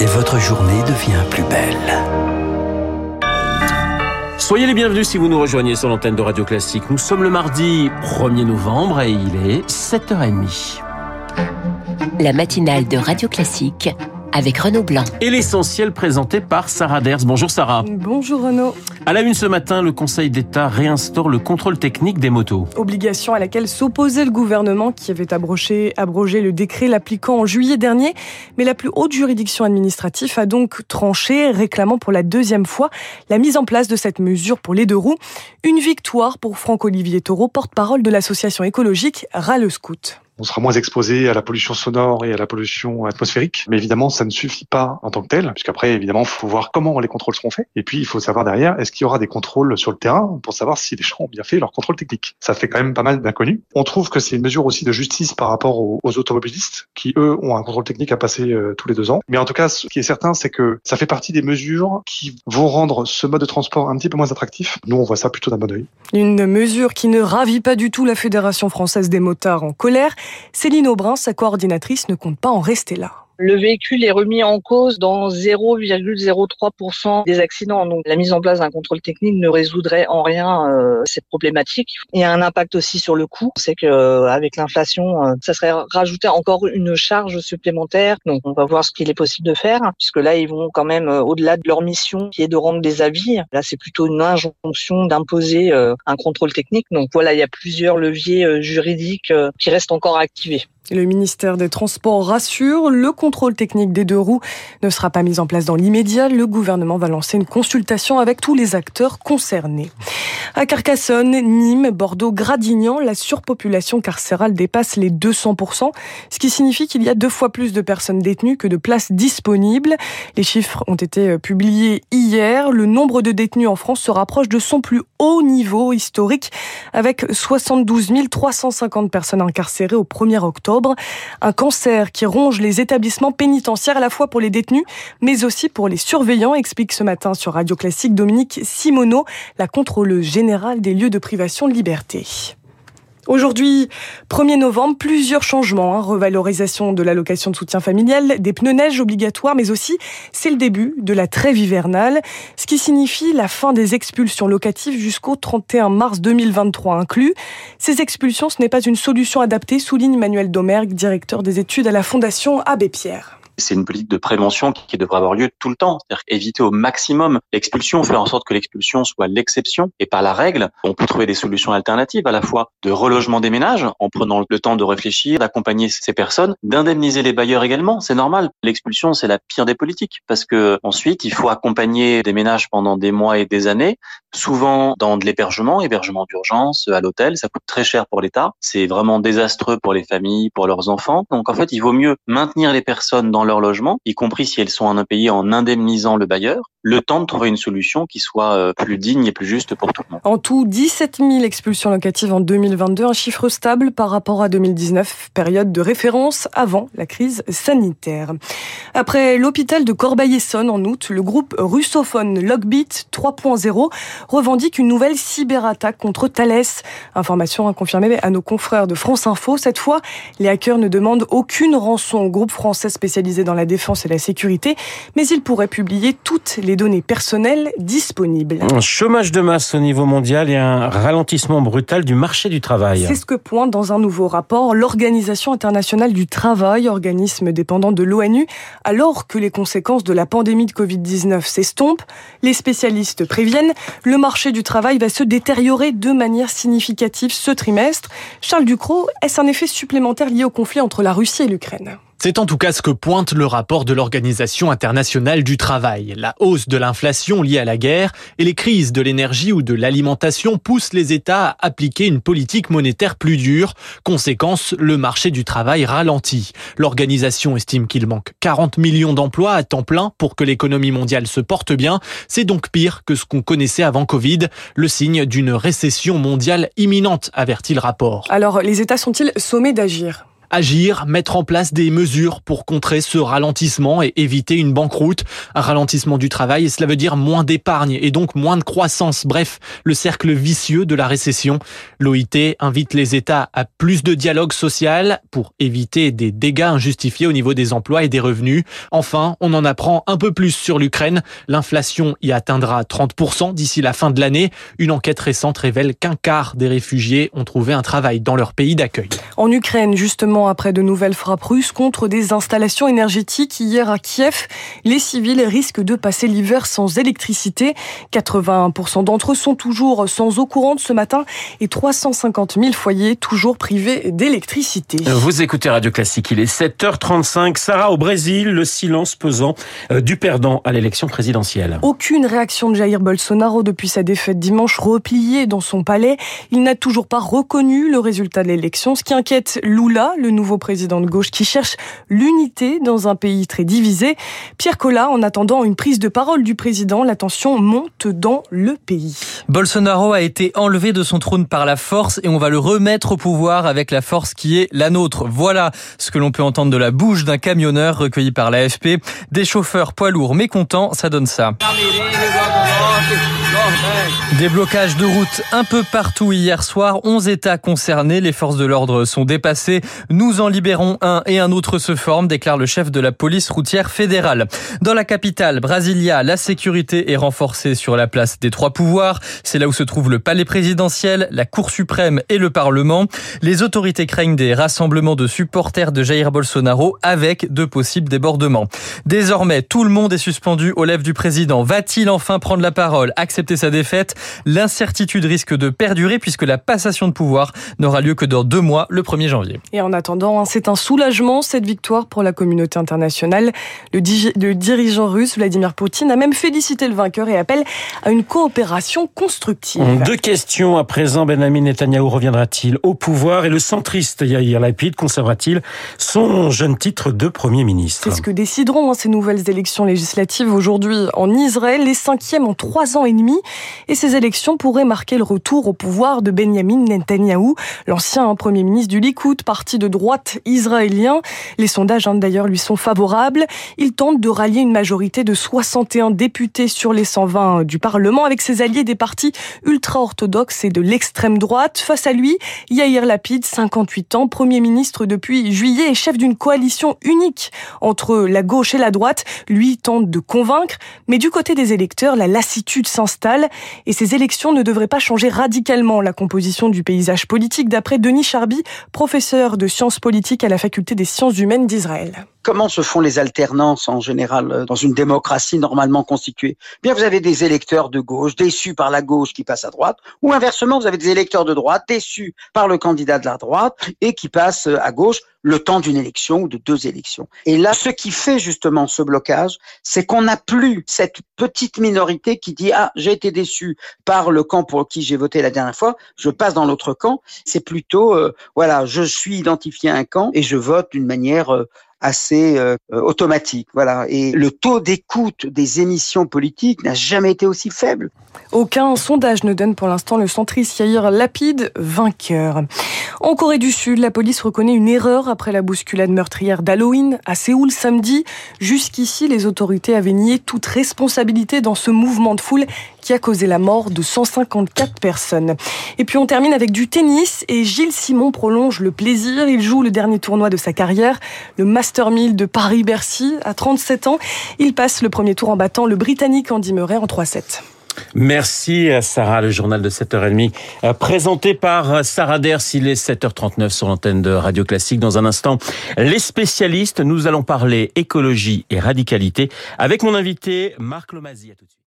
Et votre journée devient plus belle. Soyez les bienvenus si vous nous rejoignez sur l'antenne de Radio Classique. Nous sommes le mardi 1er novembre et il est 7h30. La matinale de Radio Classique avec Renaud Blanc. Et l'essentiel présenté par Sarah Ders. Bonjour Sarah. Bonjour Renaud. À la une ce matin, le Conseil d'État réinstaure le contrôle technique des motos. Obligation à laquelle s'opposait le gouvernement qui avait abrogé, abrogé le décret l'appliquant en juillet dernier. Mais la plus haute juridiction administrative a donc tranché, réclamant pour la deuxième fois la mise en place de cette mesure pour les deux roues. Une victoire pour Franck-Olivier Taureau, porte-parole de l'association écologique Râle Scout on sera moins exposé à la pollution sonore et à la pollution atmosphérique. Mais évidemment, ça ne suffit pas en tant que tel, puisqu'après, évidemment, il faut voir comment les contrôles seront faits. Et puis, il faut savoir derrière, est-ce qu'il y aura des contrôles sur le terrain pour savoir si les gens ont bien fait leur contrôle technique. Ça fait quand même pas mal d'inconnus. On trouve que c'est une mesure aussi de justice par rapport aux, automobilistes, qui, eux, ont un contrôle technique à passer euh, tous les deux ans. Mais en tout cas, ce qui est certain, c'est que ça fait partie des mesures qui vont rendre ce mode de transport un petit peu moins attractif. Nous, on voit ça plutôt d'un bon oeil. Une mesure qui ne ravit pas du tout la Fédération française des motards en colère. Céline Aubrin, sa coordinatrice, ne compte pas en rester là. Le véhicule est remis en cause dans 0,03% des accidents. Donc la mise en place d'un contrôle technique ne résoudrait en rien euh, cette problématique. Il y a un impact aussi sur le coût. C'est que euh, avec l'inflation, euh, ça serait rajouter encore une charge supplémentaire. Donc on va voir ce qu'il est possible de faire, puisque là ils vont quand même au-delà de leur mission qui est de rendre des avis. Là c'est plutôt une injonction d'imposer un contrôle technique. Donc voilà, il y a plusieurs leviers juridiques qui restent encore activés. Le ministère des Transports rassure, le contrôle technique des deux roues ne sera pas mis en place dans l'immédiat. Le gouvernement va lancer une consultation avec tous les acteurs concernés. À Carcassonne, Nîmes, Bordeaux, Gradignan, la surpopulation carcérale dépasse les 200%, ce qui signifie qu'il y a deux fois plus de personnes détenues que de places disponibles. Les chiffres ont été euh, publiés hier. Le nombre de détenus en France se rapproche de son plus haut niveau historique, avec 72 350 personnes incarcérées au 1er octobre. Un cancer qui ronge les établissements pénitentiaires à la fois pour les détenus, mais aussi pour les surveillants, explique ce matin sur Radio Classique Dominique Simoneau, la contrôleuse générale des lieux de privation de liberté. Aujourd'hui, 1er novembre, plusieurs changements. Hein. revalorisation de l'allocation de soutien familial, des pneus neige obligatoires, mais aussi c'est le début de la trêve hivernale, ce qui signifie la fin des expulsions locatives jusqu'au 31 mars 2023 inclus. Ces expulsions, ce n'est pas une solution adaptée, souligne Manuel Domergue, directeur des études à la Fondation Abbé Pierre c'est une politique de prévention qui, devrait avoir lieu tout le temps. C'est-à-dire éviter au maximum l'expulsion, faire en sorte que l'expulsion soit l'exception et pas la règle. On peut trouver des solutions alternatives à la fois de relogement des ménages en prenant le temps de réfléchir, d'accompagner ces personnes, d'indemniser les bailleurs également. C'est normal. L'expulsion, c'est la pire des politiques parce que ensuite, il faut accompagner des ménages pendant des mois et des années, souvent dans de l'hébergement, hébergement d'urgence, à l'hôtel. Ça coûte très cher pour l'État. C'est vraiment désastreux pour les familles, pour leurs enfants. Donc en fait, il vaut mieux maintenir les personnes dans leur logement, y compris si elles sont en impayées en indemnisant le bailleur, le temps de trouver une solution qui soit euh, plus digne et plus juste pour tout le monde. En tout, 17 000 expulsions locatives en 2022, un chiffre stable par rapport à 2019, période de référence avant la crise sanitaire. Après l'hôpital de Corbeil-Essonne en août, le groupe russophone Logbit 3.0 revendique une nouvelle cyberattaque contre Thales. Information confirmée à nos confrères de France Info. Cette fois, les hackers ne demandent aucune rançon au groupe français spécialisé dans la défense et la sécurité, mais il pourrait publier toutes les données personnelles disponibles. Un chômage de masse au niveau mondial et un ralentissement brutal du marché du travail. C'est ce que pointe dans un nouveau rapport l'Organisation internationale du travail, organisme dépendant de l'ONU, alors que les conséquences de la pandémie de Covid-19 s'estompent. Les spécialistes préviennent, le marché du travail va se détériorer de manière significative ce trimestre. Charles Ducrot, est-ce un effet supplémentaire lié au conflit entre la Russie et l'Ukraine? C'est en tout cas ce que pointe le rapport de l'Organisation internationale du travail. La hausse de l'inflation liée à la guerre et les crises de l'énergie ou de l'alimentation poussent les États à appliquer une politique monétaire plus dure. Conséquence, le marché du travail ralentit. L'organisation estime qu'il manque 40 millions d'emplois à temps plein pour que l'économie mondiale se porte bien. C'est donc pire que ce qu'on connaissait avant Covid, le signe d'une récession mondiale imminente, avertit le rapport. Alors, les États sont-ils sommés d'agir? Agir, mettre en place des mesures pour contrer ce ralentissement et éviter une banqueroute, un ralentissement du travail cela veut dire moins d'épargne et donc moins de croissance. Bref, le cercle vicieux de la récession. L'OIT invite les États à plus de dialogue social pour éviter des dégâts injustifiés au niveau des emplois et des revenus. Enfin, on en apprend un peu plus sur l'Ukraine. L'inflation y atteindra 30% d'ici la fin de l'année. Une enquête récente révèle qu'un quart des réfugiés ont trouvé un travail dans leur pays d'accueil. En Ukraine, justement, après de nouvelles frappes russes contre des installations énergétiques hier à Kiev, les civils risquent de passer l'hiver sans électricité. 81% d'entre eux sont toujours sans eau courante ce matin et 350 000 foyers toujours privés d'électricité. Vous écoutez Radio Classique, il est 7h35. Sarah, au Brésil, le silence pesant euh, du perdant à l'élection présidentielle. Aucune réaction de Jair Bolsonaro depuis sa défaite dimanche, replié dans son palais. Il n'a toujours pas reconnu le résultat de l'élection, ce qui inquiète Lula, le nouveau président de gauche qui cherche l'unité dans un pays très divisé. Pierre Collat, en attendant une prise de parole du président, la tension monte dans le pays. Bolsonaro a été enlevé de son trône par la force et on va le remettre au pouvoir avec la force qui est la nôtre. Voilà ce que l'on peut entendre de la bouche d'un camionneur recueilli par l'AFP. Des chauffeurs poids lourds mécontents, ça donne ça. Des blocages de route un peu partout hier soir. 11 États concernés. Les forces de l'ordre sont dépassées. Nous en libérons un et un autre se forme, déclare le chef de la police routière fédérale. Dans la capitale, Brasilia, la sécurité est renforcée sur la place des trois pouvoirs. C'est là où se trouve le palais présidentiel, la Cour suprême et le Parlement. Les autorités craignent des rassemblements de supporters de Jair Bolsonaro avec de possibles débordements. Désormais, tout le monde est suspendu aux lèvres du président. Va-t-il enfin prendre la parole, accepter sa défaite? L'incertitude risque de perdurer puisque la passation de pouvoir n'aura lieu que dans deux mois, le 1er janvier. Attendant, hein, c'est un soulagement cette victoire pour la communauté internationale. Le, le dirigeant russe Vladimir Poutine a même félicité le vainqueur et appelle à une coopération constructive. Deux questions à présent. Benjamin Netanyahu reviendra-t-il au pouvoir et le centriste Yair Lapid conservera-t-il son jeune titre de Premier ministre? C'est ce que décideront hein, ces nouvelles élections législatives aujourd'hui en Israël, les cinquièmes en trois ans et demi. Et ces élections pourraient marquer le retour au pouvoir de Benjamin Netanyahu, l'ancien Premier ministre du Likoud, parti de droite israélien. Les sondages hein, d'ailleurs lui sont favorables. Il tente de rallier une majorité de 61 députés sur les 120 du Parlement avec ses alliés des partis ultra-orthodoxes et de l'extrême droite. Face à lui, Yair Lapid, 58 ans, Premier ministre depuis juillet et chef d'une coalition unique entre la gauche et la droite, lui tente de convaincre. Mais du côté des électeurs, la lassitude s'installe et ces élections ne devraient pas changer radicalement la composition du paysage politique d'après Denis Charby, professeur de sciences politiques à la faculté des sciences humaines d'Israël. Comment se font les alternances en général dans une démocratie normalement constituée? Bien, vous avez des électeurs de gauche déçus par la gauche qui passent à droite, ou inversement, vous avez des électeurs de droite déçus par le candidat de la droite et qui passent à gauche le temps d'une élection ou de deux élections. Et là, ce qui fait justement ce blocage, c'est qu'on n'a plus cette petite minorité qui dit ah j'ai été déçu par le camp pour qui j'ai voté la dernière fois, je passe dans l'autre camp. C'est plutôt euh, voilà, je suis identifié à un camp et je vote d'une manière euh, assez euh, automatique. Voilà. Et le taux d'écoute des émissions politiques n'a jamais été aussi faible. Aucun sondage ne donne pour l'instant le centriste Yair Lapide vainqueur. En Corée du Sud, la police reconnaît une erreur après la bousculade meurtrière d'Halloween à Séoul samedi. Jusqu'ici, les autorités avaient nié toute responsabilité dans ce mouvement de foule qui a causé la mort de 154 personnes. Et puis on termine avec du tennis et Gilles Simon prolonge le plaisir. Il joue le dernier tournoi de sa carrière, le Master 1000 de Paris-Bercy à 37 ans. Il passe le premier tour en battant le Britannique Andy Murray en 3-7. Merci Sarah, le journal de 7h30 présenté par Sarah Ders. Il est 7h39 sur l'antenne de Radio Classique. Dans un instant, les spécialistes, nous allons parler écologie et radicalité avec mon invité Marc Lomazy. À tout de suite.